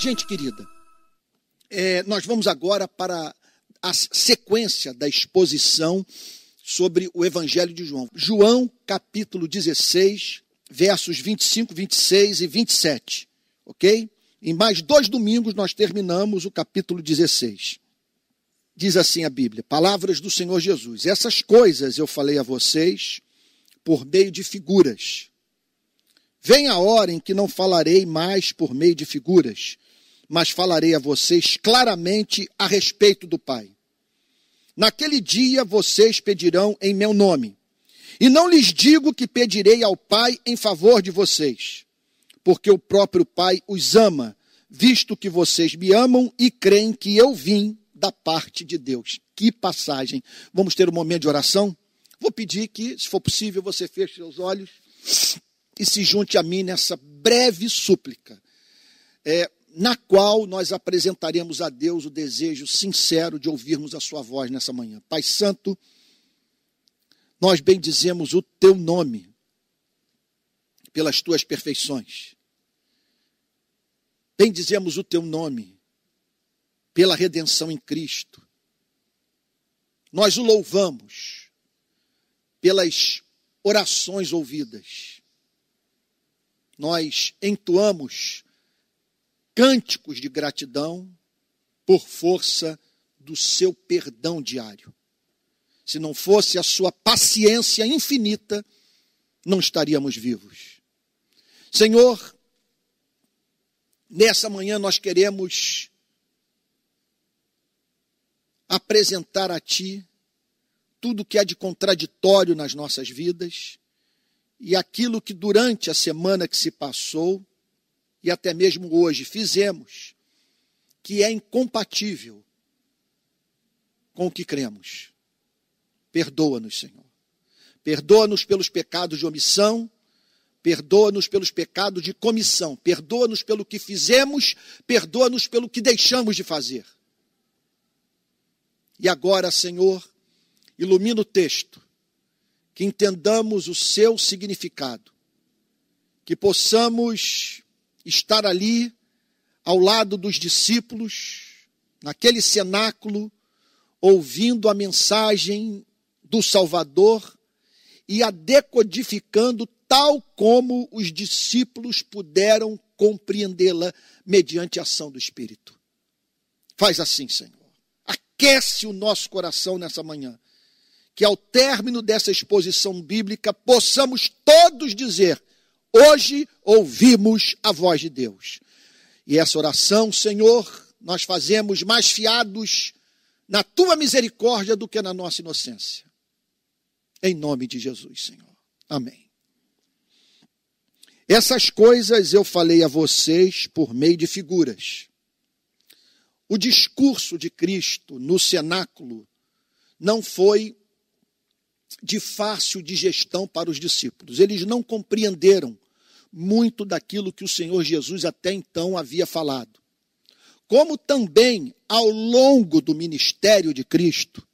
Gente querida, é, nós vamos agora para a sequência da exposição sobre o Evangelho de João. João, capítulo 16, versos 25, 26 e 27. Ok? Em mais dois domingos nós terminamos o capítulo 16. Diz assim a Bíblia: Palavras do Senhor Jesus. Essas coisas eu falei a vocês por meio de figuras. Vem a hora em que não falarei mais por meio de figuras mas falarei a vocês claramente a respeito do Pai. Naquele dia vocês pedirão em meu nome. E não lhes digo que pedirei ao Pai em favor de vocês, porque o próprio Pai os ama, visto que vocês me amam e creem que eu vim da parte de Deus. Que passagem. Vamos ter um momento de oração? Vou pedir que, se for possível, você feche seus olhos e se junte a mim nessa breve súplica. É, na qual nós apresentaremos a Deus o desejo sincero de ouvirmos a Sua voz nessa manhã. Pai Santo, nós bendizemos o Teu nome pelas Tuas perfeições. Bendizemos o Teu nome pela redenção em Cristo. Nós o louvamos pelas orações ouvidas. Nós entoamos cânticos de gratidão por força do seu perdão diário. Se não fosse a sua paciência infinita, não estaríamos vivos. Senhor, nessa manhã nós queremos apresentar a Ti tudo que há de contraditório nas nossas vidas e aquilo que durante a semana que se passou e até mesmo hoje fizemos, que é incompatível com o que cremos. Perdoa-nos, Senhor. Perdoa-nos pelos pecados de omissão, perdoa-nos pelos pecados de comissão, perdoa-nos pelo que fizemos, perdoa-nos pelo que deixamos de fazer. E agora, Senhor, ilumina o texto, que entendamos o seu significado, que possamos estar ali ao lado dos discípulos, naquele cenáculo, ouvindo a mensagem do Salvador e a decodificando tal como os discípulos puderam compreendê-la mediante a ação do Espírito. Faz assim, Senhor. Aquece o nosso coração nessa manhã. Que ao término dessa exposição bíblica possamos todos dizer: Hoje ouvimos a voz de Deus. E essa oração, Senhor, nós fazemos mais fiados na tua misericórdia do que na nossa inocência. Em nome de Jesus, Senhor. Amém. Essas coisas eu falei a vocês por meio de figuras. O discurso de Cristo no cenáculo não foi de fácil digestão para os discípulos. Eles não compreenderam muito daquilo que o Senhor Jesus até então havia falado. Como também ao longo do ministério de Cristo,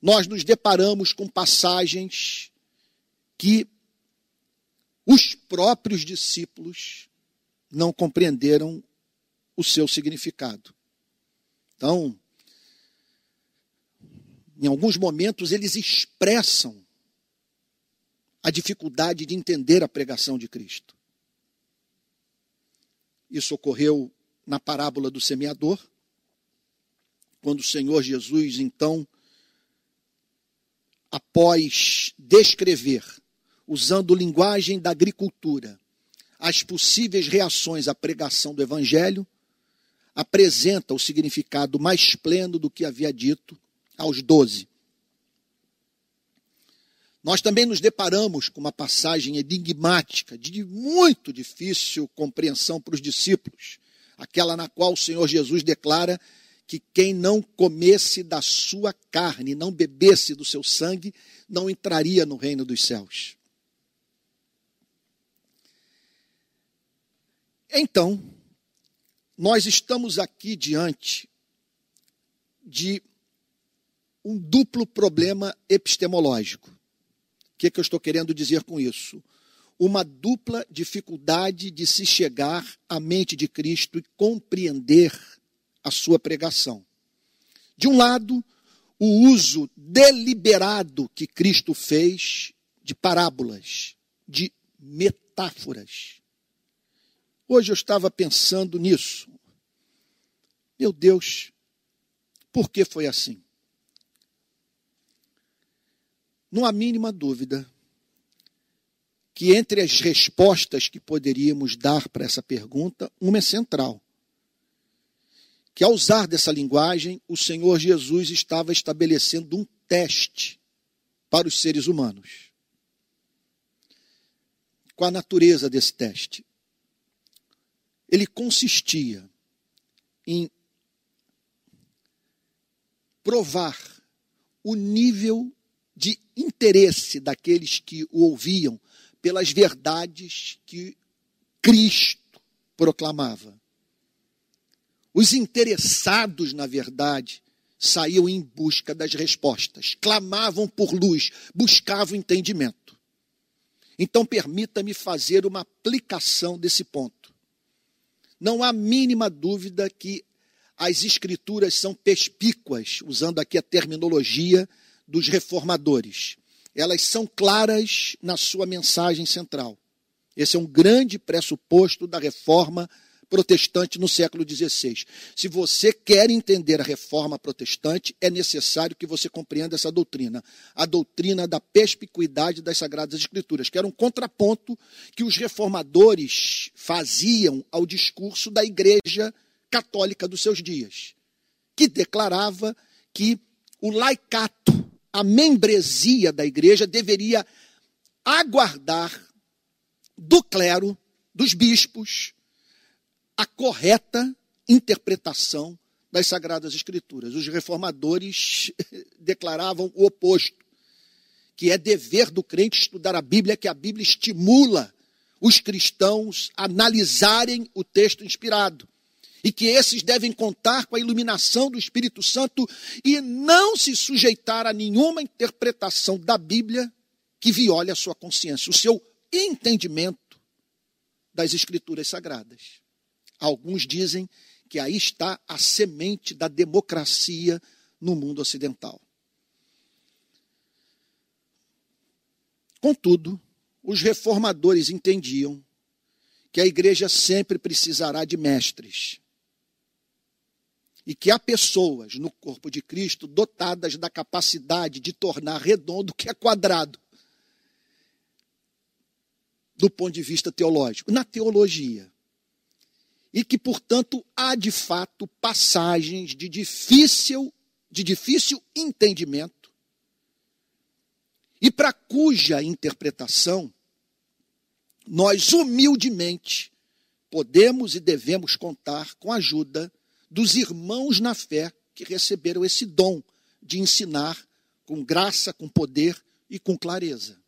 nós nos deparamos com passagens que os próprios discípulos não compreenderam o seu significado. Então, em alguns momentos, eles expressam a dificuldade de entender a pregação de Cristo. Isso ocorreu na parábola do semeador, quando o Senhor Jesus, então, após descrever, usando linguagem da agricultura, as possíveis reações à pregação do Evangelho, apresenta o significado mais pleno do que havia dito aos doze. Nós também nos deparamos com uma passagem enigmática, de muito difícil compreensão para os discípulos, aquela na qual o Senhor Jesus declara que quem não comesse da sua carne, não bebesse do seu sangue, não entraria no reino dos céus. Então, nós estamos aqui diante de um duplo problema epistemológico. Que, que eu estou querendo dizer com isso? uma dupla dificuldade de se chegar à mente de Cristo e compreender a sua pregação. De um lado, o uso deliberado que Cristo fez de parábolas, de metáforas. Hoje eu estava pensando nisso. Meu Deus, por que foi assim? Não há mínima dúvida que entre as respostas que poderíamos dar para essa pergunta, uma é central. Que ao usar dessa linguagem, o Senhor Jesus estava estabelecendo um teste para os seres humanos. Qual a natureza desse teste? Ele consistia em provar o nível de interesse daqueles que o ouviam pelas verdades que Cristo proclamava. Os interessados na verdade saíam em busca das respostas, clamavam por luz, buscavam entendimento. Então, permita-me fazer uma aplicação desse ponto. Não há mínima dúvida que as escrituras são perspícuas, usando aqui a terminologia dos reformadores elas são claras na sua mensagem central. Esse é um grande pressuposto da reforma protestante no século XVI. Se você quer entender a reforma protestante, é necessário que você compreenda essa doutrina, a doutrina da perspicuidade das Sagradas Escrituras, que era um contraponto que os reformadores faziam ao discurso da Igreja Católica dos seus dias, que declarava que o laicato a membresia da igreja deveria aguardar do clero, dos bispos, a correta interpretação das Sagradas Escrituras. Os reformadores declaravam o oposto, que é dever do crente estudar a Bíblia, que a Bíblia estimula os cristãos a analisarem o texto inspirado e que esses devem contar com a iluminação do Espírito Santo e não se sujeitar a nenhuma interpretação da Bíblia que viole a sua consciência, o seu entendimento das Escrituras Sagradas. Alguns dizem que aí está a semente da democracia no mundo ocidental. Contudo, os reformadores entendiam que a igreja sempre precisará de mestres e que há pessoas no corpo de Cristo dotadas da capacidade de tornar redondo o que é quadrado, do ponto de vista teológico, na teologia. E que, portanto, há de fato passagens de difícil, de difícil entendimento e para cuja interpretação nós humildemente podemos e devemos contar com a ajuda dos irmãos na fé que receberam esse dom de ensinar com graça, com poder e com clareza.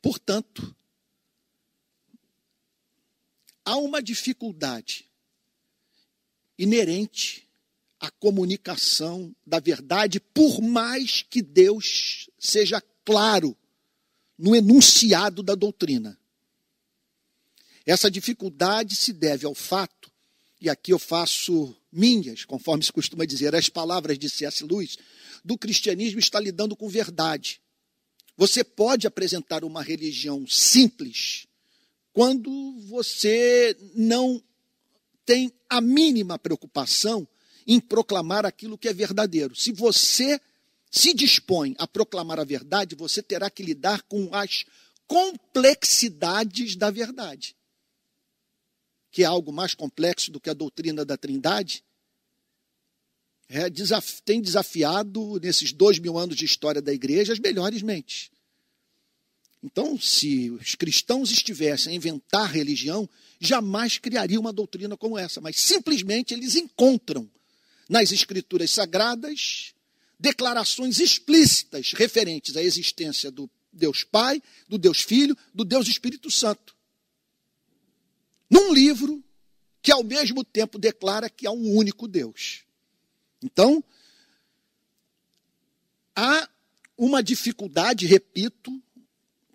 Portanto, há uma dificuldade inerente à comunicação da verdade, por mais que Deus seja claro no enunciado da doutrina. Essa dificuldade se deve ao fato, e aqui eu faço minhas, conforme se costuma dizer, as palavras de C.S. Lewis, do cristianismo está lidando com verdade. Você pode apresentar uma religião simples quando você não tem a mínima preocupação em proclamar aquilo que é verdadeiro. Se você se dispõe a proclamar a verdade, você terá que lidar com as complexidades da verdade que é algo mais complexo do que a doutrina da Trindade, é, desaf tem desafiado, nesses dois mil anos de história da igreja, as melhores mentes. Então, se os cristãos estivessem a inventar religião, jamais criariam uma doutrina como essa, mas simplesmente eles encontram nas escrituras sagradas declarações explícitas referentes à existência do Deus Pai, do Deus Filho, do Deus Espírito Santo num livro que ao mesmo tempo declara que há um único Deus. Então, há uma dificuldade, repito,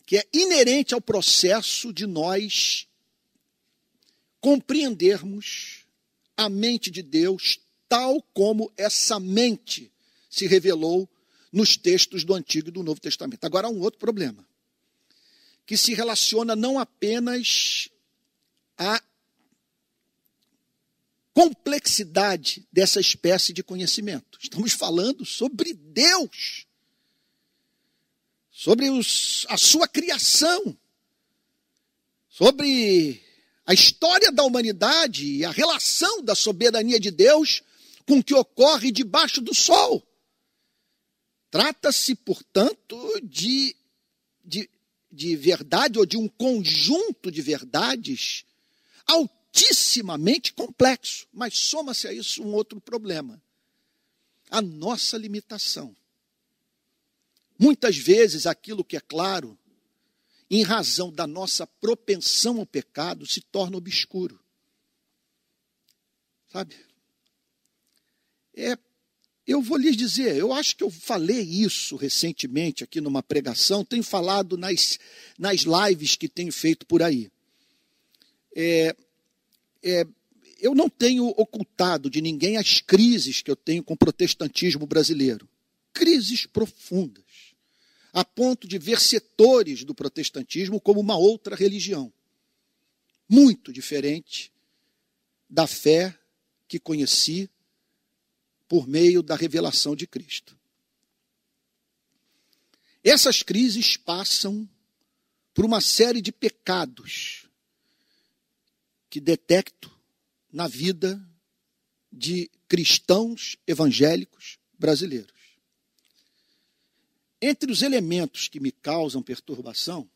que é inerente ao processo de nós compreendermos a mente de Deus tal como essa mente se revelou nos textos do Antigo e do Novo Testamento. Agora há um outro problema, que se relaciona não apenas à complexidade dessa espécie de conhecimento. Estamos falando sobre Deus, sobre os, a sua criação, sobre a história da humanidade e a relação da soberania de Deus com o que ocorre debaixo do sol. Trata-se, portanto, de, de, de verdade ou de um conjunto de verdades altissimamente complexo. Mas soma-se a isso um outro problema: a nossa limitação. Muitas vezes aquilo que é claro em razão da nossa propensão ao pecado, se torna obscuro. Sabe? É, eu vou lhes dizer, eu acho que eu falei isso recentemente aqui numa pregação, tenho falado nas, nas lives que tenho feito por aí. É, é, eu não tenho ocultado de ninguém as crises que eu tenho com o protestantismo brasileiro. Crises profundas a ponto de ver setores do protestantismo como uma outra religião, muito diferente da fé que conheci por meio da revelação de Cristo. Essas crises passam por uma série de pecados que detecto na vida de cristãos evangélicos brasileiros. Entre os elementos que me causam perturbação,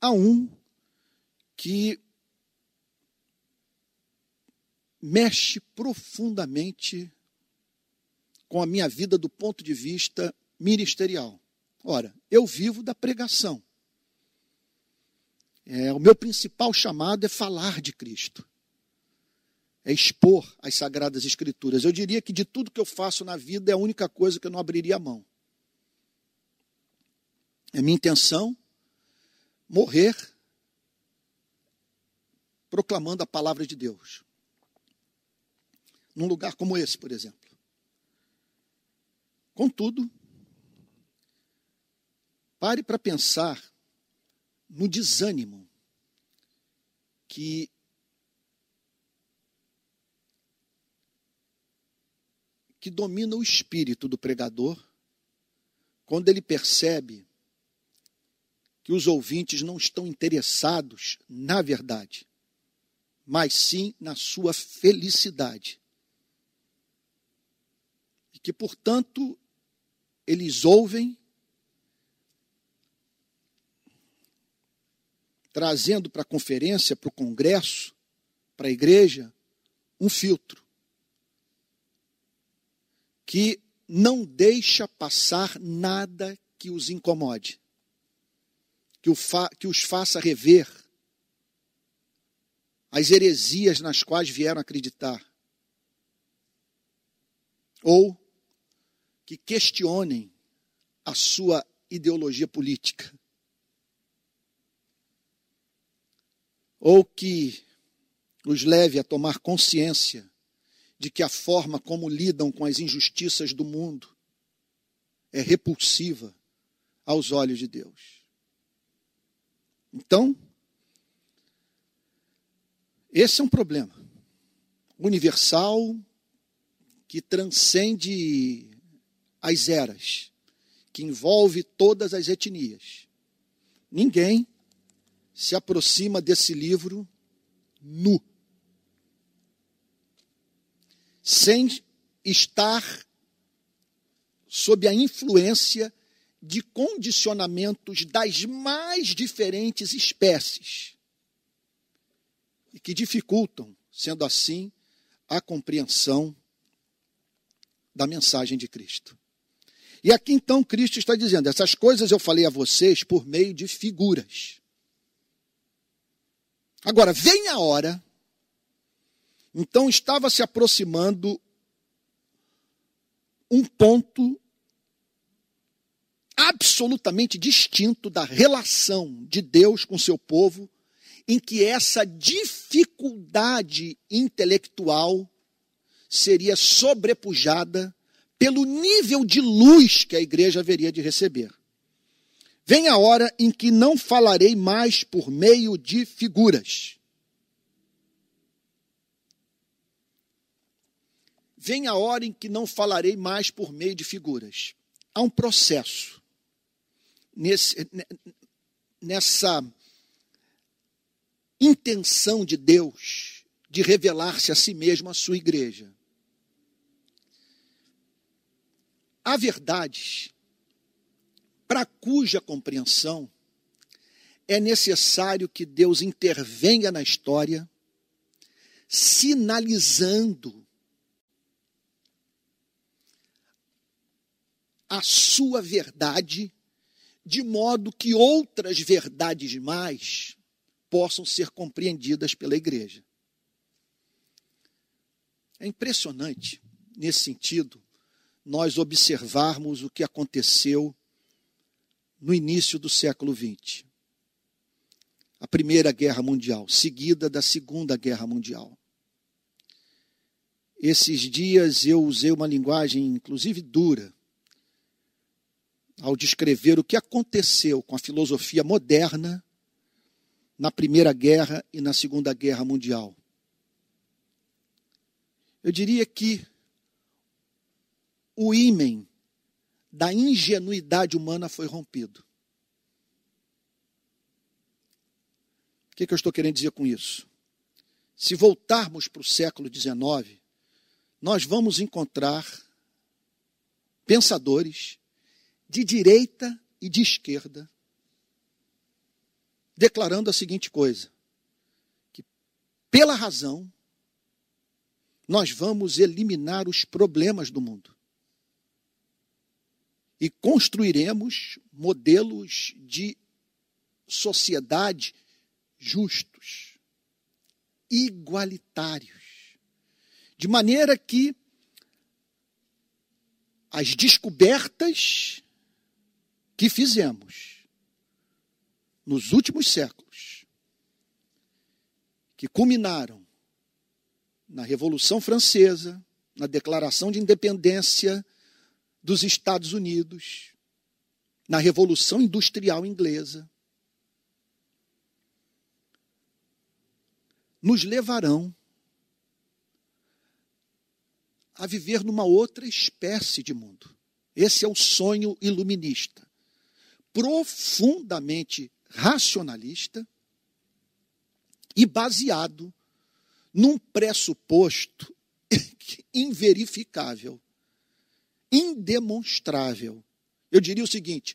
há um que mexe profundamente com a minha vida do ponto de vista ministerial. Ora, eu vivo da pregação. É, o meu principal chamado é falar de Cristo, é expor as Sagradas Escrituras. Eu diria que de tudo que eu faço na vida é a única coisa que eu não abriria a mão. É minha intenção morrer proclamando a palavra de Deus. Num lugar como esse, por exemplo. Contudo, pare para pensar no desânimo que que domina o espírito do pregador quando ele percebe que os ouvintes não estão interessados na verdade, mas sim na sua felicidade. E que, portanto, eles ouvem, trazendo para a conferência, para o congresso, para a igreja, um filtro que não deixa passar nada que os incomode que, que os faça rever as heresias nas quais vieram acreditar. Ou que questionem a sua ideologia política. Ou que os leve a tomar consciência de que a forma como lidam com as injustiças do mundo é repulsiva aos olhos de Deus. Então, esse é um problema universal que transcende as eras, que envolve todas as etnias. Ninguém se aproxima desse livro nu, sem estar sob a influência de condicionamentos das mais diferentes espécies e que dificultam, sendo assim, a compreensão da mensagem de Cristo. E aqui então Cristo está dizendo: essas coisas eu falei a vocês por meio de figuras. Agora, vem a hora, então estava se aproximando um ponto absolutamente distinto da relação de Deus com seu povo, em que essa dificuldade intelectual seria sobrepujada pelo nível de luz que a igreja haveria de receber. Vem a hora em que não falarei mais por meio de figuras. Vem a hora em que não falarei mais por meio de figuras. Há um processo nesse, nessa intenção de Deus de revelar-se a si mesmo à sua igreja. Há verdades para cuja compreensão é necessário que Deus intervenha na história, sinalizando a sua verdade, de modo que outras verdades mais possam ser compreendidas pela igreja. É impressionante, nesse sentido, nós observarmos o que aconteceu no início do século XX. A Primeira Guerra Mundial, seguida da Segunda Guerra Mundial. Esses dias eu usei uma linguagem, inclusive dura, ao descrever o que aconteceu com a filosofia moderna na Primeira Guerra e na Segunda Guerra Mundial. Eu diria que o ímen da ingenuidade humana foi rompido. O que, que eu estou querendo dizer com isso? Se voltarmos para o século XIX, nós vamos encontrar pensadores de direita e de esquerda declarando a seguinte coisa: que pela razão nós vamos eliminar os problemas do mundo e construiremos modelos de sociedade justos, igualitários, de maneira que as descobertas que fizemos nos últimos séculos, que culminaram na Revolução Francesa, na Declaração de Independência dos Estados Unidos, na Revolução Industrial Inglesa, nos levarão a viver numa outra espécie de mundo. Esse é o sonho iluminista, profundamente racionalista e baseado num pressuposto inverificável indemonstrável. Eu diria o seguinte: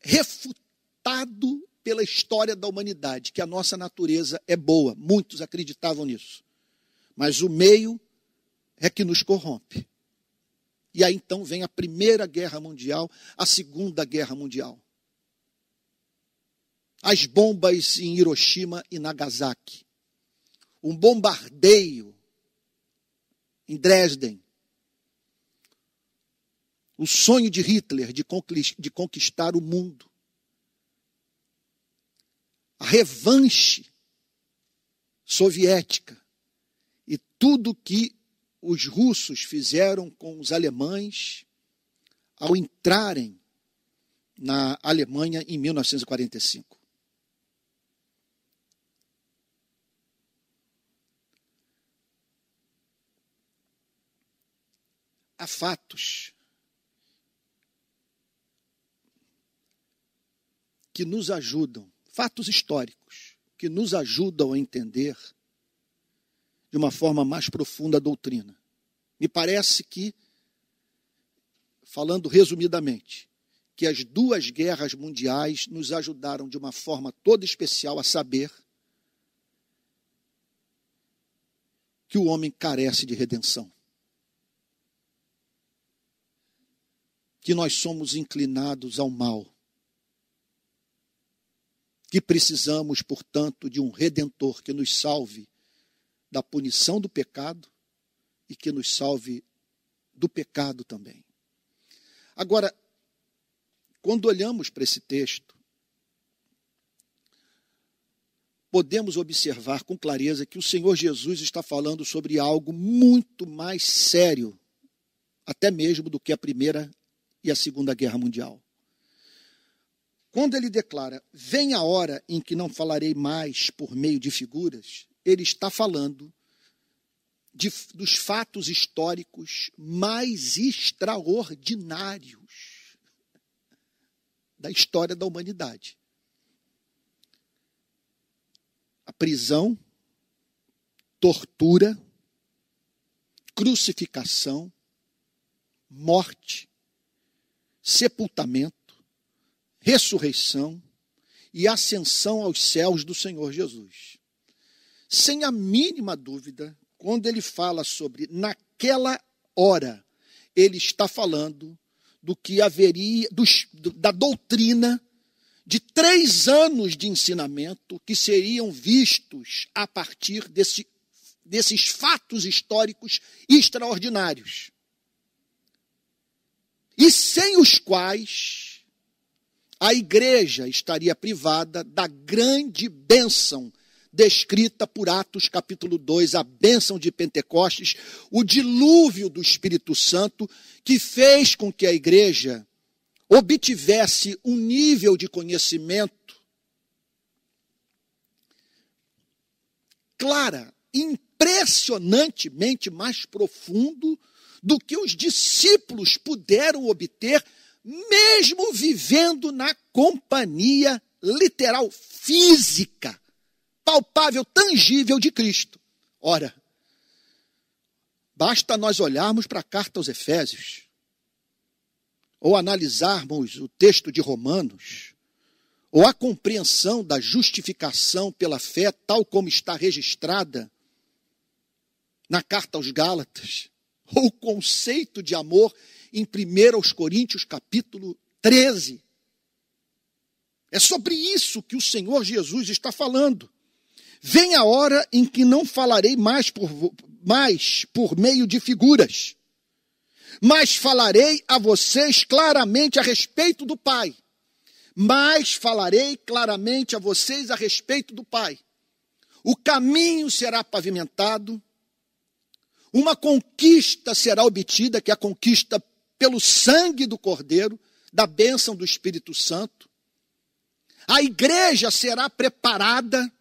refutado pela história da humanidade, que a nossa natureza é boa. Muitos acreditavam nisso. Mas o meio é que nos corrompe. E aí então vem a Primeira Guerra Mundial, a Segunda Guerra Mundial. As bombas em Hiroshima e Nagasaki. Um bombardeio em Dresden o sonho de Hitler de conquistar o mundo. A revanche soviética e tudo que os russos fizeram com os alemães ao entrarem na Alemanha em 1945. Há fatos que nos ajudam, fatos históricos, que nos ajudam a entender de uma forma mais profunda a doutrina. Me parece que, falando resumidamente, que as duas guerras mundiais nos ajudaram de uma forma toda especial a saber que o homem carece de redenção. Que nós somos inclinados ao mal que precisamos, portanto, de um redentor que nos salve da punição do pecado e que nos salve do pecado também. Agora, quando olhamos para esse texto, podemos observar com clareza que o Senhor Jesus está falando sobre algo muito mais sério, até mesmo do que a Primeira e a Segunda Guerra Mundial. Quando ele declara: Vem a hora em que não falarei mais por meio de figuras, ele está falando de, dos fatos históricos mais extraordinários da história da humanidade. A prisão, tortura, crucificação, morte, sepultamento, ressurreição e ascensão aos céus do Senhor Jesus. Sem a mínima dúvida, quando ele fala sobre naquela hora, ele está falando do que haveria, da doutrina de três anos de ensinamento que seriam vistos a partir desse, desses fatos históricos extraordinários. E sem os quais a igreja estaria privada da grande bênção descrita por Atos capítulo 2, a bênção de Pentecostes, o dilúvio do Espírito Santo, que fez com que a igreja obtivesse um nível de conhecimento clara, impressionantemente mais profundo do que os discípulos puderam obter, mesmo vivendo na companhia literal física palpável, tangível de Cristo. Ora, basta nós olharmos para a carta aos Efésios, ou analisarmos o texto de Romanos, ou a compreensão da justificação pela fé, tal como está registrada na carta aos Gálatas, ou o conceito de amor em 1 Coríntios capítulo 13. É sobre isso que o Senhor Jesus está falando. Vem a hora em que não falarei mais por, mais por meio de figuras, mas falarei a vocês claramente a respeito do Pai. Mas falarei claramente a vocês a respeito do Pai. O caminho será pavimentado, uma conquista será obtida, que é a conquista pelo sangue do Cordeiro, da bênção do Espírito Santo. A igreja será preparada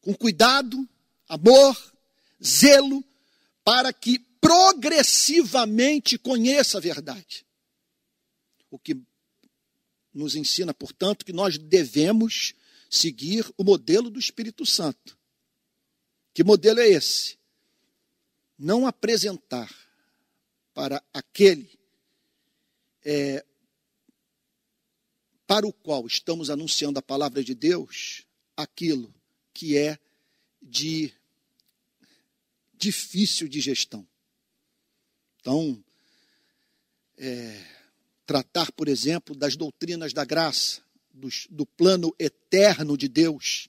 com cuidado, amor, zelo, para que progressivamente conheça a verdade. O que nos ensina, portanto, que nós devemos seguir o modelo do Espírito Santo. Que modelo é esse? Não apresentar para aquele é, para o qual estamos anunciando a palavra de Deus aquilo que é de difícil de gestão. Então, é, tratar, por exemplo, das doutrinas da graça, do, do plano eterno de Deus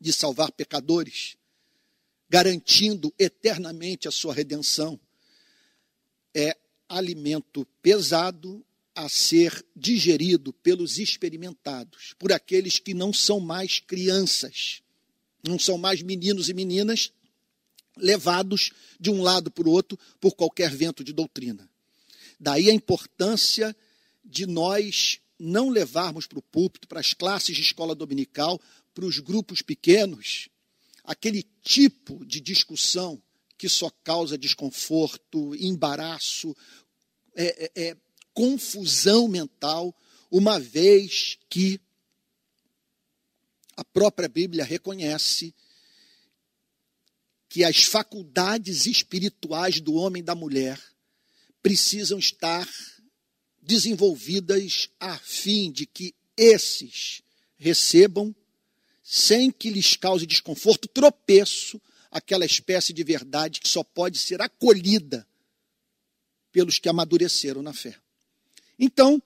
de salvar pecadores, garantindo eternamente a sua redenção, é alimento pesado a ser digerido pelos experimentados, por aqueles que não são mais crianças, não são mais meninos e meninas levados de um lado para o outro por qualquer vento de doutrina. Daí a importância de nós não levarmos para o púlpito, para as classes de escola dominical, para os grupos pequenos, aquele tipo de discussão que só causa desconforto, embaraço, é, é, é confusão mental, uma vez que a própria Bíblia reconhece que as faculdades espirituais do homem e da mulher precisam estar desenvolvidas a fim de que esses recebam, sem que lhes cause desconforto, tropeço, aquela espécie de verdade que só pode ser acolhida pelos que amadureceram na fé. Então,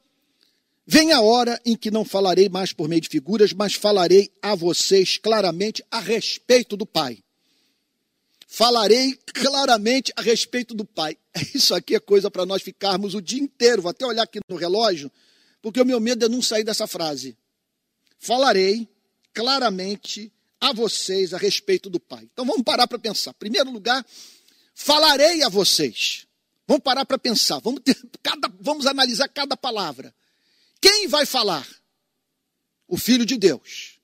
vem a hora em que não falarei mais por meio de figuras, mas falarei a vocês claramente a respeito do Pai. falarei claramente a respeito do Pai. Isso aqui é coisa para nós ficarmos o dia inteiro. Vou até olhar aqui no relógio, porque o meu medo é não sair dessa frase. Falarei claramente a vocês a respeito do Pai. Então vamos parar para pensar. Em primeiro lugar, falarei a vocês. Vamos parar para pensar. Vamos, ter, cada, vamos analisar cada palavra. Quem vai falar? O Filho de Deus.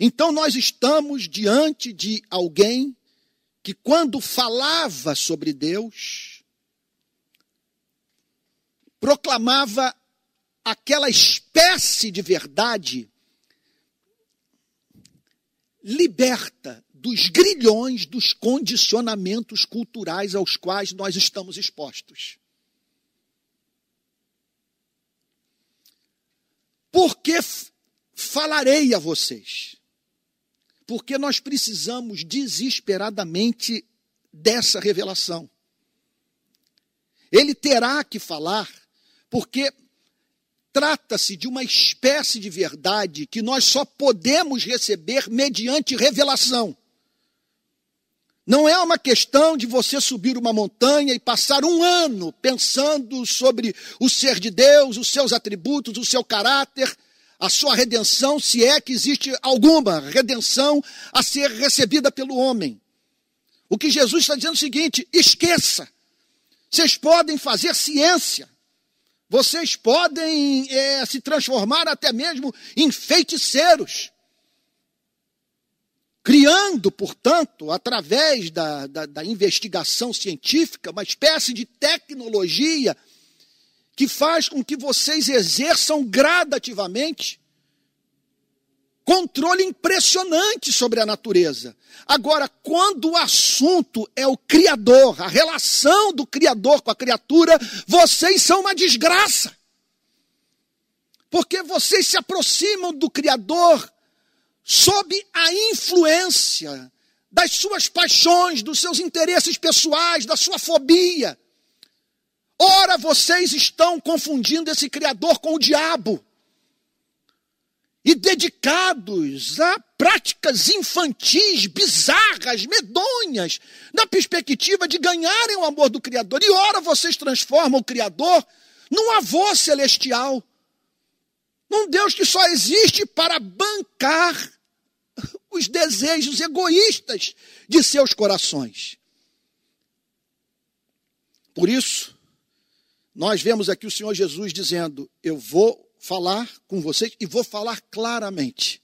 Então nós estamos diante de alguém que, quando falava sobre Deus, proclamava aquela espécie de verdade liberta dos grilhões dos condicionamentos culturais aos quais nós estamos expostos. Porque falarei a vocês. Porque nós precisamos desesperadamente dessa revelação. Ele terá que falar, porque trata-se de uma espécie de verdade que nós só podemos receber mediante revelação. Não é uma questão de você subir uma montanha e passar um ano pensando sobre o ser de Deus, os seus atributos, o seu caráter, a sua redenção, se é que existe alguma redenção a ser recebida pelo homem. O que Jesus está dizendo é o seguinte: esqueça. Vocês podem fazer ciência, vocês podem é, se transformar até mesmo em feiticeiros. Criando, portanto, através da, da, da investigação científica, uma espécie de tecnologia que faz com que vocês exerçam gradativamente controle impressionante sobre a natureza. Agora, quando o assunto é o Criador, a relação do Criador com a criatura, vocês são uma desgraça. Porque vocês se aproximam do Criador sob a influência das suas paixões, dos seus interesses pessoais, da sua fobia. Ora, vocês estão confundindo esse Criador com o diabo e dedicados a práticas infantis, bizarras, medonhas, na perspectiva de ganharem o amor do Criador. E ora vocês transformam o Criador num avô celestial, num Deus que só existe para bancar os desejos egoístas de seus corações. Por isso, nós vemos aqui o Senhor Jesus dizendo: Eu vou falar com vocês e vou falar claramente,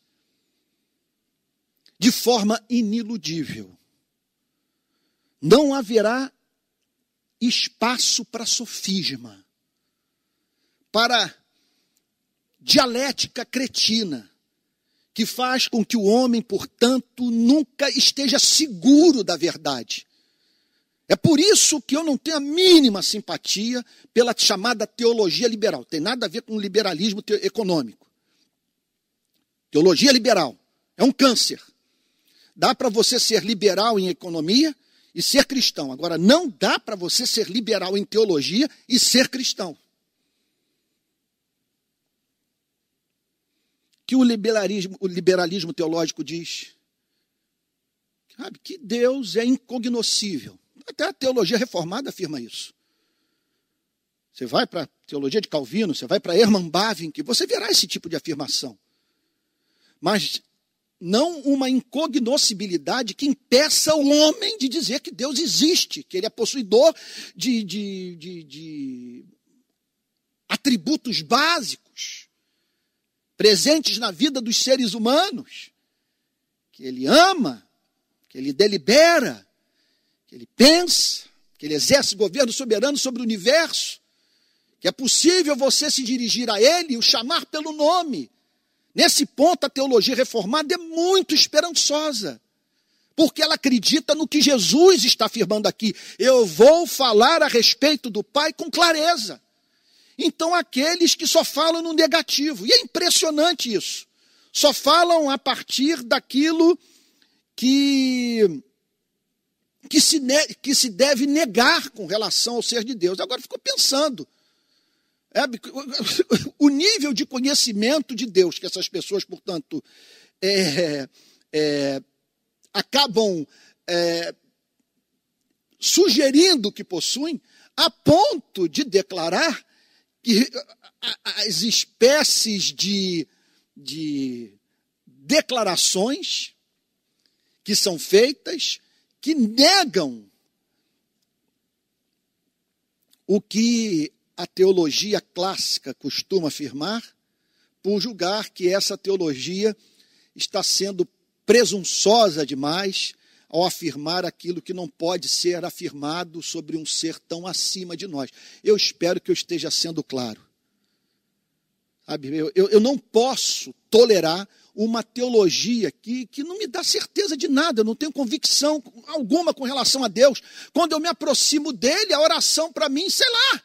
de forma iniludível. Não haverá espaço para sofisma, para dialética cretina, que faz com que o homem, portanto, nunca esteja seguro da verdade. É por isso que eu não tenho a mínima simpatia pela chamada teologia liberal. Tem nada a ver com liberalismo econômico. Teologia liberal é um câncer. Dá para você ser liberal em economia e ser cristão. Agora, não dá para você ser liberal em teologia e ser cristão. Que o liberalismo, o liberalismo teológico diz sabe, que Deus é incognoscível. Até a teologia reformada afirma isso. Você vai para a teologia de Calvino, você vai para Hermann Bavinck, você verá esse tipo de afirmação. Mas não uma incognoscibilidade que impeça o homem de dizer que Deus existe, que ele é possuidor de, de, de, de atributos básicos presentes na vida dos seres humanos, que ele ama, que ele delibera, que ele pensa, que ele exerce governo soberano sobre o universo, que é possível você se dirigir a ele e o chamar pelo nome. Nesse ponto, a teologia reformada é muito esperançosa, porque ela acredita no que Jesus está afirmando aqui. Eu vou falar a respeito do Pai com clareza. Então, aqueles que só falam no negativo, e é impressionante isso, só falam a partir daquilo que que se, que se deve negar com relação ao ser de Deus. Agora ficou pensando. É, o nível de conhecimento de Deus que essas pessoas, portanto, é, é, acabam é, sugerindo que possuem, a ponto de declarar que as espécies de, de declarações que são feitas que negam o que a teologia clássica costuma afirmar, por julgar que essa teologia está sendo presunçosa demais ao afirmar aquilo que não pode ser afirmado sobre um ser tão acima de nós. Eu espero que eu esteja sendo claro. Eu, eu não posso tolerar uma teologia que, que não me dá certeza de nada, eu não tenho convicção alguma com relação a Deus. Quando eu me aproximo dele, a oração para mim, sei lá,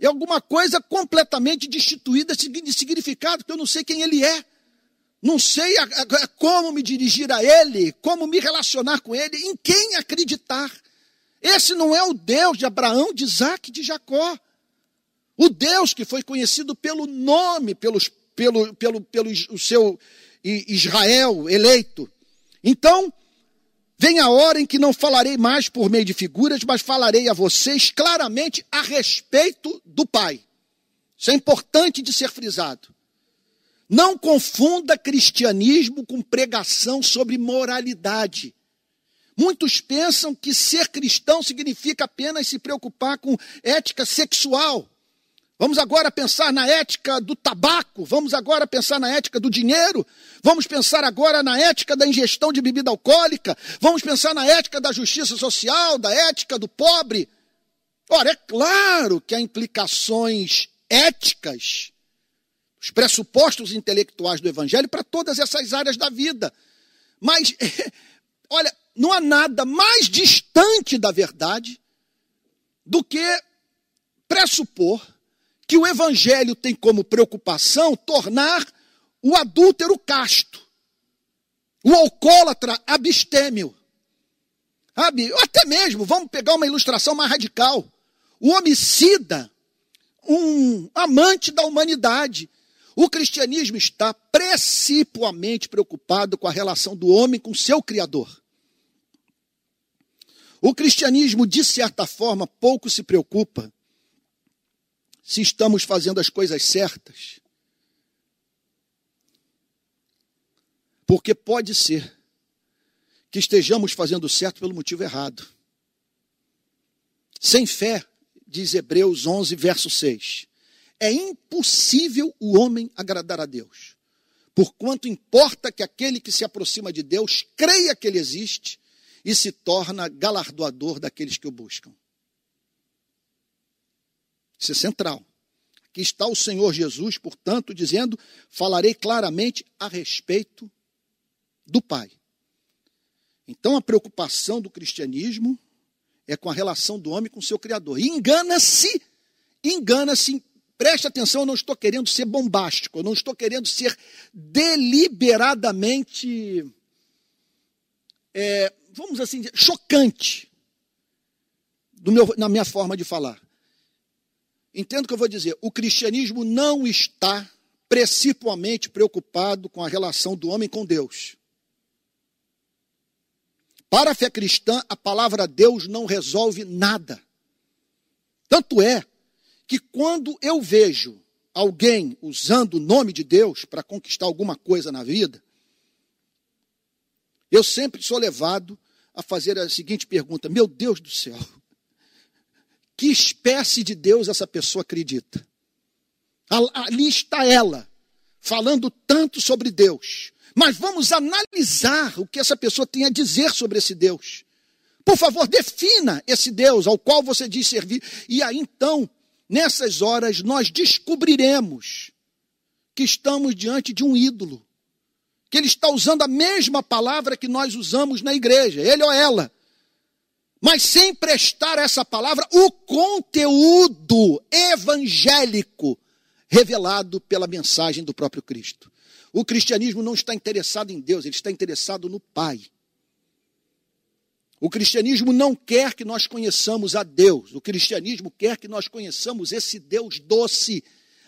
é alguma coisa completamente destituída de significado, que eu não sei quem ele é. Não sei a, a, como me dirigir a Ele, como me relacionar com Ele, em quem acreditar. Esse não é o Deus de Abraão, de Isaac, de Jacó. O Deus que foi conhecido pelo nome, pelos, pelo, pelo, pelo o seu Israel eleito. Então, vem a hora em que não falarei mais por meio de figuras, mas falarei a vocês claramente a respeito do Pai. Isso é importante de ser frisado. Não confunda cristianismo com pregação sobre moralidade. Muitos pensam que ser cristão significa apenas se preocupar com ética sexual. Vamos agora pensar na ética do tabaco, vamos agora pensar na ética do dinheiro, vamos pensar agora na ética da ingestão de bebida alcoólica, vamos pensar na ética da justiça social, da ética do pobre. Ora, é claro que há implicações éticas os pressupostos intelectuais do Evangelho para todas essas áreas da vida. Mas, olha, não há nada mais distante da verdade do que pressupor que o Evangelho tem como preocupação tornar o adúltero casto, o alcoólatra abstêmio. Sabe? Até mesmo, vamos pegar uma ilustração mais radical: o homicida, um amante da humanidade, o cristianismo está principalmente preocupado com a relação do homem com seu Criador. O cristianismo, de certa forma, pouco se preocupa se estamos fazendo as coisas certas. Porque pode ser que estejamos fazendo certo pelo motivo errado. Sem fé, diz Hebreus 11, verso 6 é impossível o homem agradar a Deus. Porquanto importa que aquele que se aproxima de Deus creia que ele existe e se torna galardoador daqueles que o buscam. Isso é central. Aqui está o Senhor Jesus, portanto, dizendo: falarei claramente a respeito do Pai. Então, a preocupação do cristianismo é com a relação do homem com seu Criador. Engana-se, engana-se Preste atenção, eu não estou querendo ser bombástico, eu não estou querendo ser deliberadamente, é, vamos assim dizer, chocante meu, na minha forma de falar. Entendo o que eu vou dizer. O cristianismo não está principalmente preocupado com a relação do homem com Deus. Para a fé cristã, a palavra Deus não resolve nada. Tanto é que quando eu vejo alguém usando o nome de Deus para conquistar alguma coisa na vida, eu sempre sou levado a fazer a seguinte pergunta: Meu Deus do céu, que espécie de Deus essa pessoa acredita? Ali está ela, falando tanto sobre Deus. Mas vamos analisar o que essa pessoa tem a dizer sobre esse Deus. Por favor, defina esse Deus ao qual você diz servir. E aí então Nessas horas nós descobriremos que estamos diante de um ídolo, que ele está usando a mesma palavra que nós usamos na igreja, ele ou ela, mas sem prestar essa palavra o conteúdo evangélico revelado pela mensagem do próprio Cristo. O cristianismo não está interessado em Deus, ele está interessado no Pai. O cristianismo não quer que nós conheçamos a Deus. O cristianismo quer que nós conheçamos esse Deus doce,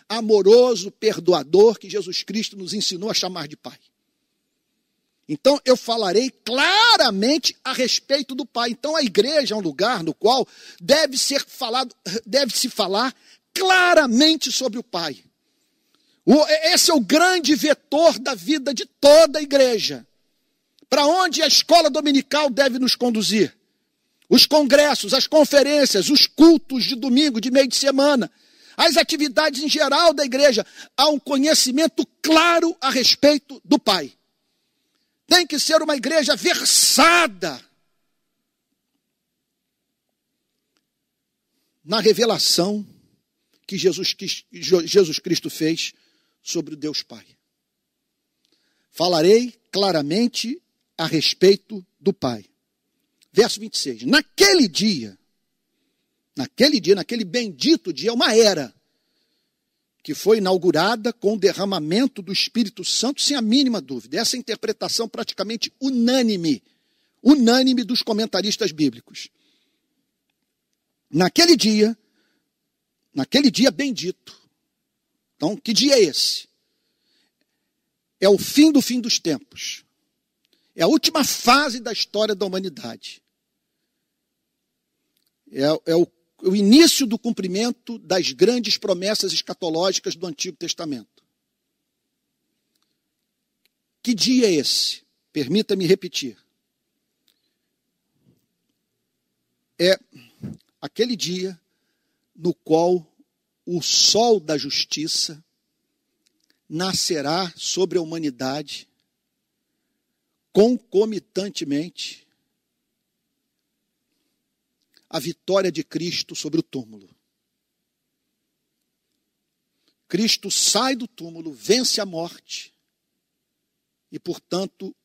amoroso, perdoador que Jesus Cristo nos ensinou a chamar de Pai. Então eu falarei claramente a respeito do Pai. Então a igreja é um lugar no qual deve ser falado, deve se falar claramente sobre o Pai. Esse é o grande vetor da vida de toda a igreja. Para onde a escola dominical deve nos conduzir? Os congressos, as conferências, os cultos de domingo, de meio de semana, as atividades em geral da igreja. Há um conhecimento claro a respeito do Pai. Tem que ser uma igreja versada na revelação que Jesus, que Jesus Cristo fez sobre o Deus Pai. Falarei claramente a respeito do Pai. Verso 26. Naquele dia, naquele dia, naquele bendito dia, uma era que foi inaugurada com o derramamento do Espírito Santo, sem a mínima dúvida. Essa interpretação praticamente unânime, unânime dos comentaristas bíblicos. Naquele dia, naquele dia bendito. Então, que dia é esse? É o fim do fim dos tempos. É a última fase da história da humanidade. É, é o, o início do cumprimento das grandes promessas escatológicas do Antigo Testamento. Que dia é esse? Permita-me repetir. É aquele dia no qual o sol da justiça nascerá sobre a humanidade concomitantemente a vitória de Cristo sobre o túmulo. Cristo sai do túmulo, vence a morte, e, portanto,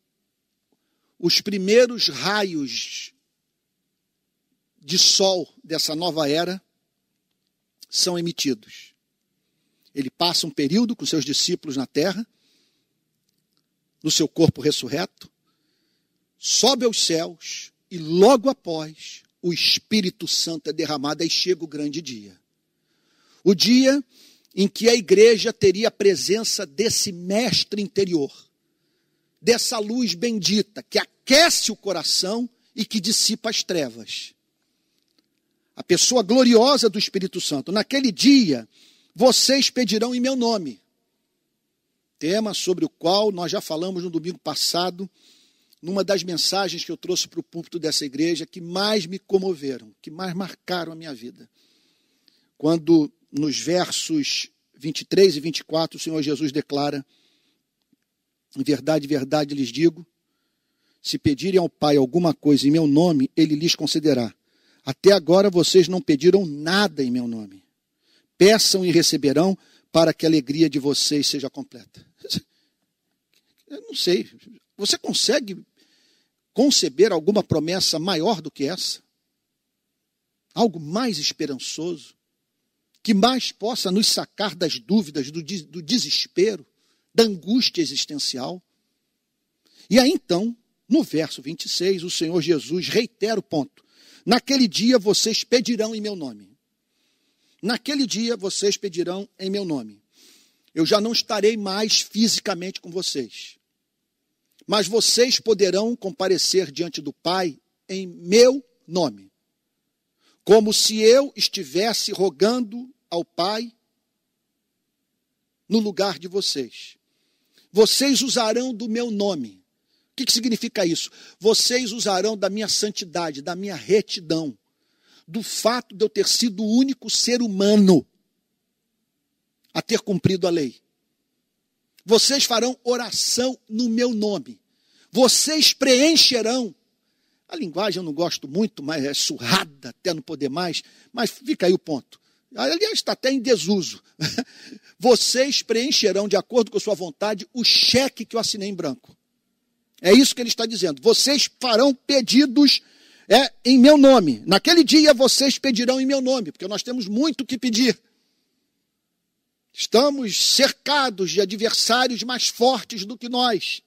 os primeiros raios de sol dessa nova era são emitidos. Ele passa um período com seus discípulos na terra, no seu corpo ressurreto, sobe aos céus e logo após o Espírito Santo é derramado, aí chega o grande dia. O dia em que a igreja teria a presença desse mestre interior, dessa luz bendita que aquece o coração e que dissipa as trevas. A pessoa gloriosa do Espírito Santo. Naquele dia, vocês pedirão em meu nome. Tema sobre o qual nós já falamos no domingo passado numa das mensagens que eu trouxe para o púlpito dessa igreja que mais me comoveram, que mais marcaram a minha vida. Quando nos versos 23 e 24 o Senhor Jesus declara: Em verdade, verdade lhes digo, se pedirem ao Pai alguma coisa em meu nome, ele lhes concederá. Até agora vocês não pediram nada em meu nome. Peçam e receberão para que a alegria de vocês seja completa. Eu não sei. Você consegue conceber alguma promessa maior do que essa? Algo mais esperançoso? Que mais possa nos sacar das dúvidas, do, do desespero, da angústia existencial? E aí então, no verso 26, o Senhor Jesus reitera o ponto. Naquele dia vocês pedirão em meu nome. Naquele dia vocês pedirão em meu nome. Eu já não estarei mais fisicamente com vocês mas vocês poderão comparecer diante do Pai em meu nome, como se eu estivesse rogando ao Pai no lugar de vocês. Vocês usarão do meu nome. O que, que significa isso? Vocês usarão da minha santidade, da minha retidão, do fato de eu ter sido o único ser humano a ter cumprido a lei. Vocês farão oração no meu nome. Vocês preencherão. A linguagem eu não gosto muito, mas é surrada até não poder mais. Mas fica aí o ponto. Aliás, está até em desuso. Vocês preencherão, de acordo com a sua vontade, o cheque que eu assinei em branco. É isso que ele está dizendo. Vocês farão pedidos é, em meu nome. Naquele dia vocês pedirão em meu nome, porque nós temos muito que pedir. Estamos cercados de adversários mais fortes do que nós.